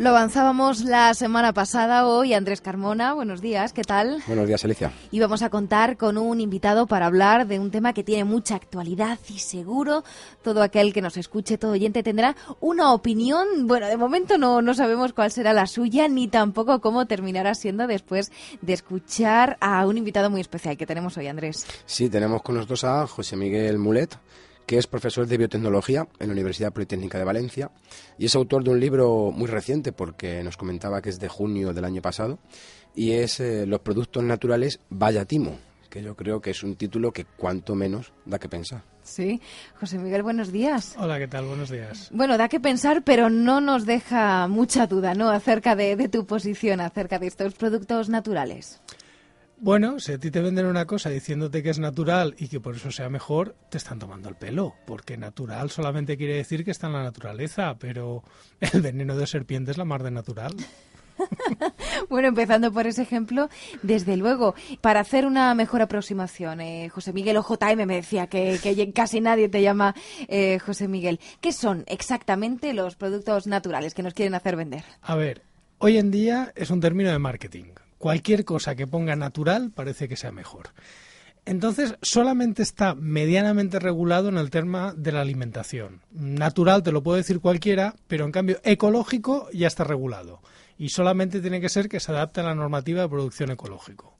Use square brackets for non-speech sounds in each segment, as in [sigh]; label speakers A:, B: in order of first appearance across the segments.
A: Lo avanzábamos la semana pasada, hoy Andrés Carmona, buenos días, ¿qué tal?
B: Buenos días, Alicia.
A: Y vamos a contar con un invitado para hablar de un tema que tiene mucha actualidad y seguro todo aquel que nos escuche, todo oyente, tendrá una opinión. Bueno, de momento no, no sabemos cuál será la suya ni tampoco cómo terminará siendo después de escuchar a un invitado muy especial que tenemos hoy, Andrés.
B: Sí, tenemos con nosotros a José Miguel Mulet, que es profesor de biotecnología en la Universidad Politécnica de Valencia y es autor de un libro muy reciente porque nos comentaba que es de junio del año pasado y es eh, Los productos naturales Vaya Timo, que yo creo que es un título que cuanto menos da que pensar.
A: Sí, José Miguel, buenos días.
C: Hola, ¿qué tal? Buenos días.
A: Bueno, da que pensar, pero no nos deja mucha duda, ¿no? Acerca de, de tu posición, acerca de estos productos naturales.
C: Bueno, si a ti te venden una cosa diciéndote que es natural y que por eso sea mejor, te están tomando el pelo, porque natural solamente quiere decir que está en la naturaleza, pero [laughs] el veneno de serpiente es la mar de natural. [laughs]
A: bueno, empezando por ese ejemplo, desde luego, para hacer una mejor aproximación, eh, José Miguel o JM me decía que, que casi nadie te llama eh, José Miguel. ¿Qué son exactamente los productos naturales que nos quieren hacer vender?
C: A ver, hoy en día es un término de marketing cualquier cosa que ponga natural parece que sea mejor. Entonces, solamente está medianamente regulado en el tema de la alimentación. Natural te lo puede decir cualquiera, pero en cambio ecológico ya está regulado. Y solamente tiene que ser que se adapte a la normativa de producción ecológico.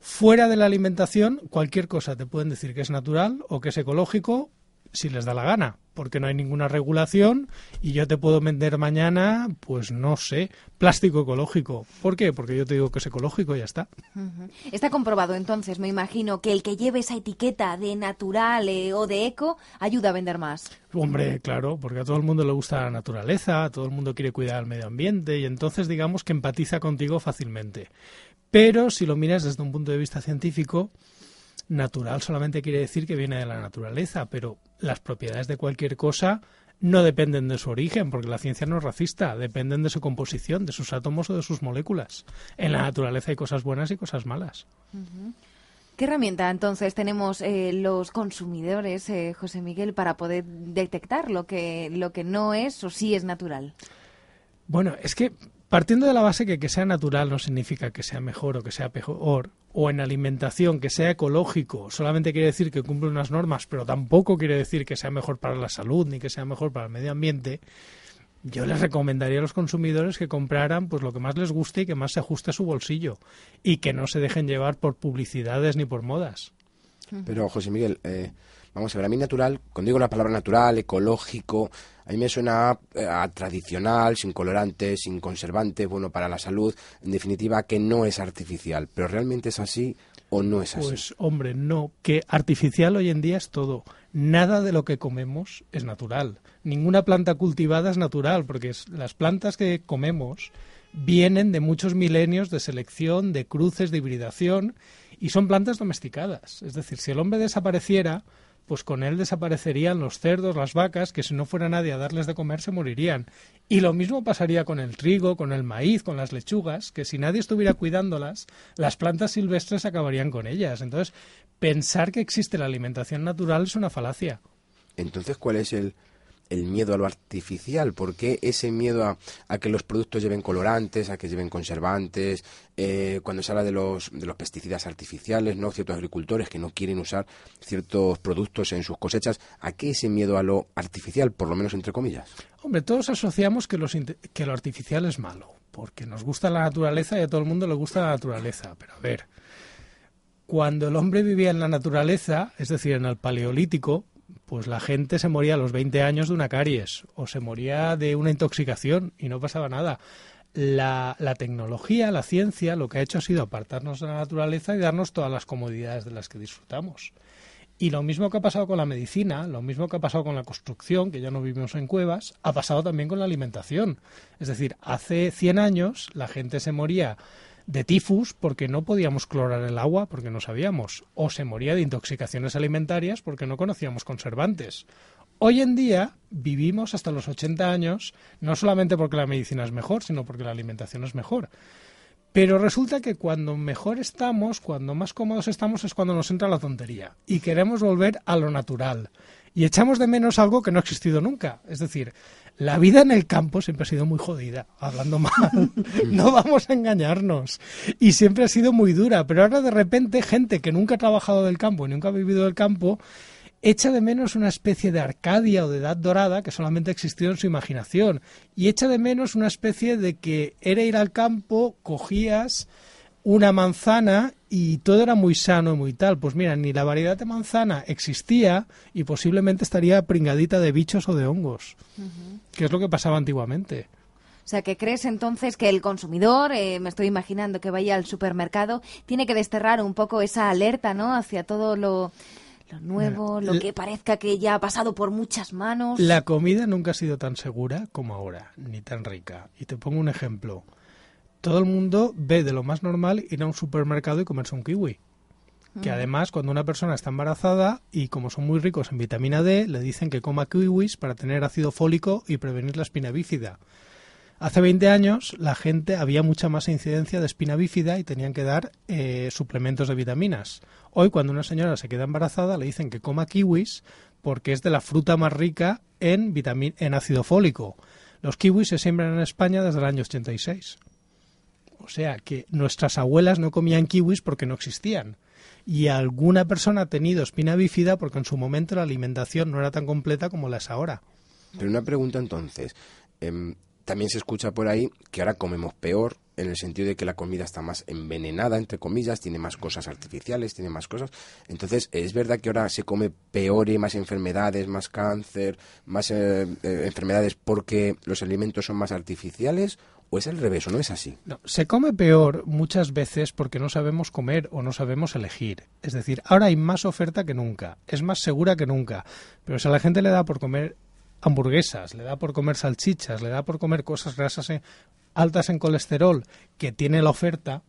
C: Fuera de la alimentación, cualquier cosa te pueden decir que es natural o que es ecológico si les da la gana, porque no hay ninguna regulación y yo te puedo vender mañana, pues no sé, plástico ecológico. ¿Por qué? Porque yo te digo que es ecológico y ya está.
A: Está comprobado entonces, me imagino, que el que lleve esa etiqueta de natural eh, o de eco ayuda a vender más.
C: Hombre, claro, porque a todo el mundo le gusta la naturaleza, a todo el mundo quiere cuidar el medio ambiente y entonces digamos que empatiza contigo fácilmente. Pero si lo miras desde un punto de vista científico, natural solamente quiere decir que viene de la naturaleza, pero las propiedades de cualquier cosa no dependen de su origen, porque la ciencia no es racista, dependen de su composición, de sus átomos o de sus moléculas. En la naturaleza hay cosas buenas y cosas malas.
A: ¿Qué herramienta entonces tenemos eh, los consumidores, eh, José Miguel, para poder detectar lo que, lo que no es o sí es natural?
C: Bueno, es que partiendo de la base que que sea natural no significa que sea mejor o que sea peor, o en alimentación que sea ecológico solamente quiere decir que cumple unas normas, pero tampoco quiere decir que sea mejor para la salud ni que sea mejor para el medio ambiente, yo les recomendaría a los consumidores que compraran pues lo que más les guste y que más se ajuste a su bolsillo y que no se dejen llevar por publicidades ni por modas.
B: Pero José Miguel, eh, vamos a ver, a mí natural, cuando digo la palabra natural, ecológico, a mí me suena a, tradicional, sin colorantes, sin conservantes, bueno para la salud, en definitiva que no es artificial, pero realmente es así o no es así.
C: Pues hombre, no, que artificial hoy en día es todo. Nada de lo que comemos es natural. Ninguna planta cultivada es natural, porque las plantas que comemos vienen de muchos milenios de selección, de cruces, de hibridación, y son plantas domesticadas. Es decir, si el hombre desapareciera, pues con él desaparecerían los cerdos, las vacas, que si no fuera nadie a darles de comer se morirían. Y lo mismo pasaría con el trigo, con el maíz, con las lechugas, que si nadie estuviera cuidándolas, las plantas silvestres acabarían con ellas. Entonces, pensar que existe la alimentación natural es una falacia.
B: Entonces, ¿cuál es el, el miedo a lo artificial? ¿Por qué ese miedo a, que los productos lleven colorantes, a que lleven conservantes? Eh, cuando se habla de los, de los pesticidas artificiales, ¿no? Ciertos agricultores que no quieren usar ciertos productos en sus cosechas. ¿A qué ese miedo a lo artificial, por lo menos entre comillas?
C: Hombre, todos asociamos que, los, que lo artificial es malo, porque nos gusta la naturaleza y a todo el mundo le gusta la naturaleza. Pero a ver, cuando el hombre vivía en la naturaleza, es decir, en el paleolítico, pues la gente se moría a los 20 años de una caries o se moría de una intoxicación y no pasaba nada. La, la, tecnología, la ciencia, lo que ha hecho ha sido apartarnos de la naturaleza y darnos todas las comodidades de las que disfrutamos. Y lo mismo que ha pasado con la medicina, lo mismo que ha pasado con la construcción, que ya no vivimos en cuevas, ha pasado también con la alimentación. Es decir, hace 100 años la gente se moría de tifus porque no podíamos clorar el agua porque no sabíamos, o se moría de intoxicaciones alimentarias porque no conocíamos conservantes. Hoy en día vivimos hasta los 80 años, no solamente porque la medicina es mejor, sino porque la alimentación es mejor. Pero resulta que cuando mejor estamos, cuando más cómodos estamos, es cuando nos entra la tontería y queremos volver a lo natural. Y echamos de menos algo que no ha existido nunca. Es decir, la vida en el campo siempre ha sido muy jodida, hablando mal. [laughs] no vamos a engañarnos. Y siempre ha sido muy dura. Pero ahora de repente gente que nunca ha trabajado del campo y nunca ha vivido del campo echa de menos una especie de Arcadia o de Edad Dorada que solamente existió en su imaginación. Y echa de menos una especie de que era ir al campo, cogías una manzana y todo era muy sano y muy tal. Pues mira, ni la variedad de manzana existía y posiblemente estaría pringadita de bichos o de hongos, que es lo que pasaba antiguamente.
A: O sea, que crees entonces que el consumidor, eh, me estoy imaginando que vaya al supermercado, tiene que desterrar un poco esa alerta, ¿no? Hacia todo lo, lo nuevo, lo que parezca que ya ha pasado por muchas manos.
C: La comida nunca ha sido tan segura como ahora, ni tan rica. Y te pongo un ejemplo todo el mundo ve de lo más normal ir a un supermercado y comerse un kiwi. Que además, cuando una persona está embarazada y como son muy ricos en vitamina D, le dicen que coma kiwis para tener ácido fólico y prevenir la espina bífida. Hace 20 años la gente había mucha más incidencia de espina bífida y tenían que dar eh, suplementos de vitaminas. Hoy cuando una señora se queda embarazada le dicen que coma kiwis porque es de la fruta más rica en, en ácido fólico. Los kiwis se siembran en España desde el año 86. O sea que nuestras abuelas no comían kiwis porque no existían. Y alguna persona ha tenido espina bífida porque en su momento la alimentación no era tan completa como la es ahora.
B: Pero una pregunta entonces. Em, también se escucha por ahí que ahora comemos peor en el sentido de que la comida está más envenenada, entre comillas, tiene más cosas artificiales, tiene más cosas. Entonces, ¿es verdad que ahora se come peor y más enfermedades, más cáncer, más eh, eh, enfermedades porque los alimentos son más artificiales? ¿O es al revés o no es así?
C: No, se come peor muchas veces porque no sabemos comer o no sabemos elegir. Es decir, ahora hay más oferta que nunca, es más segura que nunca. Pero si a la gente le da por comer hamburguesas, le da por comer salchichas, le da por comer cosas grasas altas en colesterol que tiene la oferta,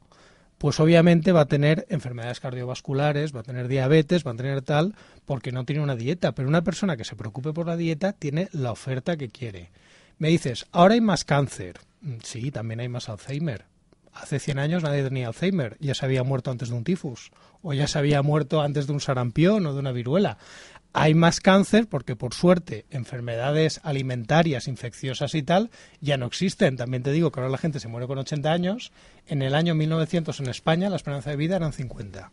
C: pues obviamente va a tener enfermedades cardiovasculares, va a tener diabetes, va a tener tal, porque no tiene una dieta. Pero una persona que se preocupe por la dieta tiene la oferta que quiere. Me dices, ahora hay más cáncer. Mm, sí, también hay más Alzheimer. Hace 100 años nadie tenía Alzheimer, ya se había muerto antes de un tifus, o ya se había muerto antes de un sarampión o de una viruela. Hay más cáncer porque, por suerte, enfermedades alimentarias, infecciosas y tal, ya no existen. También te digo que ahora la gente se muere con 80 años. En el año 1900 en España la esperanza de vida eran 50.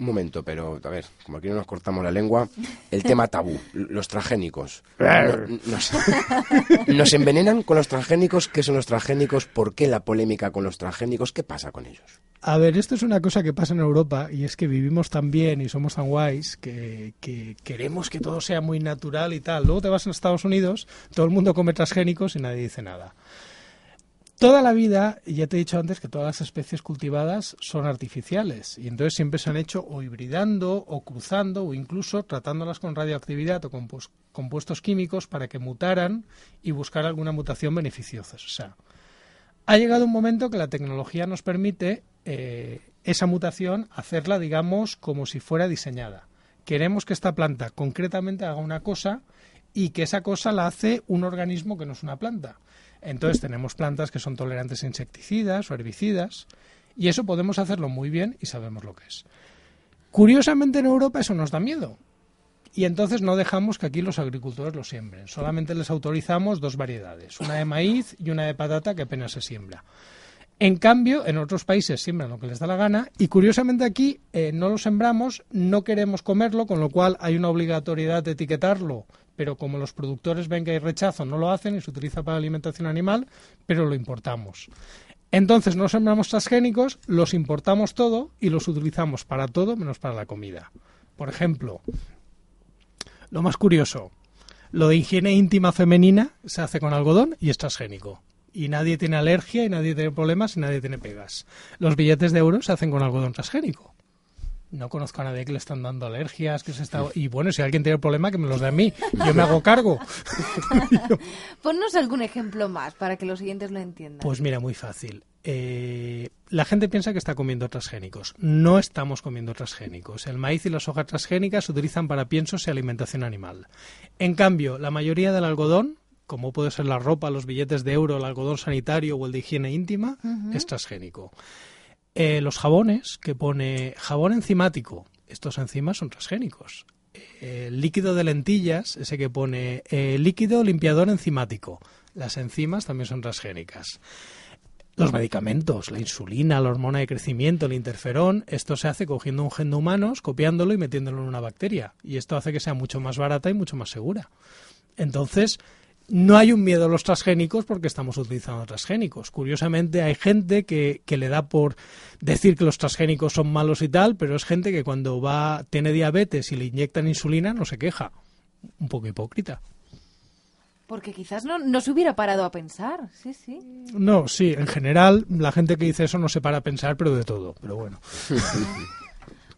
B: Un momento, pero a ver, como aquí no nos cortamos la lengua, el tema tabú, los transgénicos. [laughs] Nos, envenenan con los transgénicos? ¿Qué son los transgénicos? ¿Por qué la polémica con los transgénicos? ¿Qué pasa con ellos?
C: A ver, esto es una cosa que pasa en Europa y es que vivimos tan bien y somos tan guays que, que queremos que todo sea muy natural y tal. Luego te vas a Estados Unidos, todo el mundo come transgénicos y nadie dice nada. Toda la vida, ya te he dicho antes que todas las especies cultivadas son artificiales y entonces siempre se han hecho o hibridando o cruzando o incluso tratándolas con radioactividad o con compuestos químicos para que mutaran y buscar alguna mutación beneficiosa. O sea, ha llegado un momento que la tecnología nos permite eh, esa mutación hacerla, digamos, como si fuera diseñada. Queremos que esta planta concretamente haga una cosa y que esa cosa la hace un organismo que no es una planta. Entonces tenemos plantas que son tolerantes a insecticidas o herbicidas y eso podemos hacerlo muy bien y sabemos lo que es. Curiosamente en Europa eso nos da miedo y entonces no dejamos que aquí los agricultores lo siembren. Solamente les autorizamos dos variedades, una de maíz y una de patata que apenas se siembra. En cambio, en otros países siembran lo que les da la gana y curiosamente aquí eh, no lo sembramos, no queremos comerlo, con lo cual hay una obligatoriedad de etiquetarlo pero como los productores ven que hay rechazo, no lo hacen y se utiliza para alimentación animal, pero lo importamos. Entonces no sembramos transgénicos, los importamos todo y los utilizamos para todo menos para la comida. Por ejemplo, lo más curioso, lo de higiene íntima femenina se hace con algodón y es transgénico. Y nadie tiene alergia y nadie tiene problemas y nadie tiene pegas. Los billetes de euros se hacen con algodón transgénico no conozco a nadie que le están dando alergias, que se está... Y bueno, si alguien tiene el problema, que me los dé a mí. Yo me hago cargo. [laughs]
A: Ponnos algún ejemplo más para que los siguientes lo entiendan.
C: Pues mira, muy fácil. Eh, la gente piensa que está comiendo transgénicos. No estamos comiendo transgénicos. El maíz y las hojas transgénicas se utilizan para piensos y alimentación animal. En cambio, la mayoría del algodón, como puede ser la ropa, los billetes de euro, el algodón sanitario o el de higiene íntima, es transgénico. Eh, los jabones, que pone jabón enzimático, estos enzimas son transgénicos. eh, líquido de lentillas, ese que pone eh, líquido limpiador enzimático. Las enzimas también son transgénicas. Los medicamentos, la insulina, la hormona de crecimiento, el interferón, esto se hace cogiendo un gen de humanos, copiándolo y metiéndolo en una bacteria. Y esto hace que sea mucho más barata y mucho más segura. Entonces, no hay un miedo a los transgénicos porque estamos utilizando transgénicos. Curiosamente, hay gente que, que, le da por decir que los transgénicos son malos y tal, pero es gente que cuando va tiene diabetes y le inyectan insulina no se queja. Un poco hipócrita.
A: Porque quizás no, no se hubiera parado a pensar, sí, sí.
C: No, sí, en general la gente que dice eso no se para a pensar, pero de todo, pero bueno. [laughs]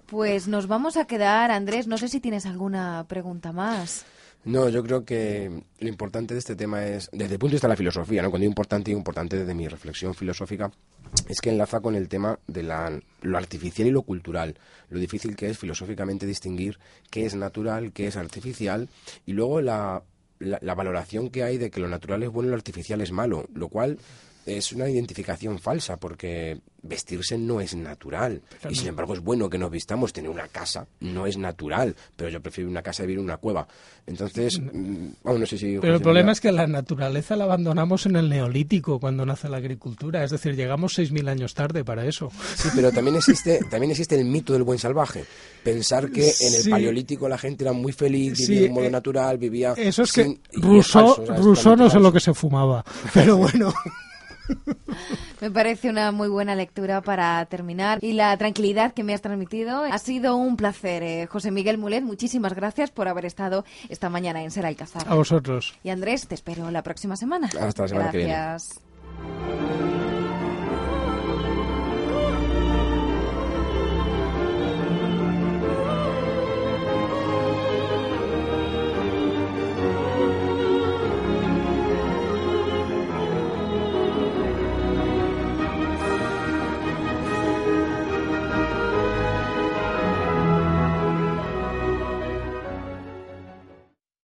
A: Pues nos vamos a quedar, Andrés, no sé si tienes alguna pregunta más.
B: No, yo creo que lo importante de este tema es, desde el punto de vista de la filosofía, ¿no? cuando digo importante, importante desde mi reflexión filosófica, es que enlaza con el tema de la, lo artificial y lo cultural, lo difícil que es filosóficamente distinguir qué es natural, qué es artificial, y luego la, la, la valoración que hay de que lo natural es bueno y lo artificial es malo, lo cual es una identificación falsa porque vestirse no es natural. Y sin embargo es bueno que nos vistamos. Tener una casa no es natural pero yo prefiero una casa vivir en una cueva. Entonces mm, bueno, no sé si
C: pero el problema es que la naturaleza la abandonamos en el neolítico cuando nace la agricultura. Es decir llegamos 6.000 años tarde para eso.
B: Sí pero también existe [laughs] también existe el mito del buen salvaje. Pensar que en el sí. paleolítico la gente era muy feliz vivía sí, de un modo
C: eh,
B: natural vivía
C: eso es sin, que Rousseau, Rousseau no sé lo que se fumaba [laughs] pero bueno
A: Me parece una muy buena lectura para terminar y la tranquilidad que me has transmitido. Ha sido un placer, eh, José Miguel Mulet. Muchísimas gracias por haber estado esta mañana en Ser Alcázar.
C: A vosotros.
A: Y Andrés, te espero la próxima semana.
B: Hasta la semana
A: gracias.
B: que viene.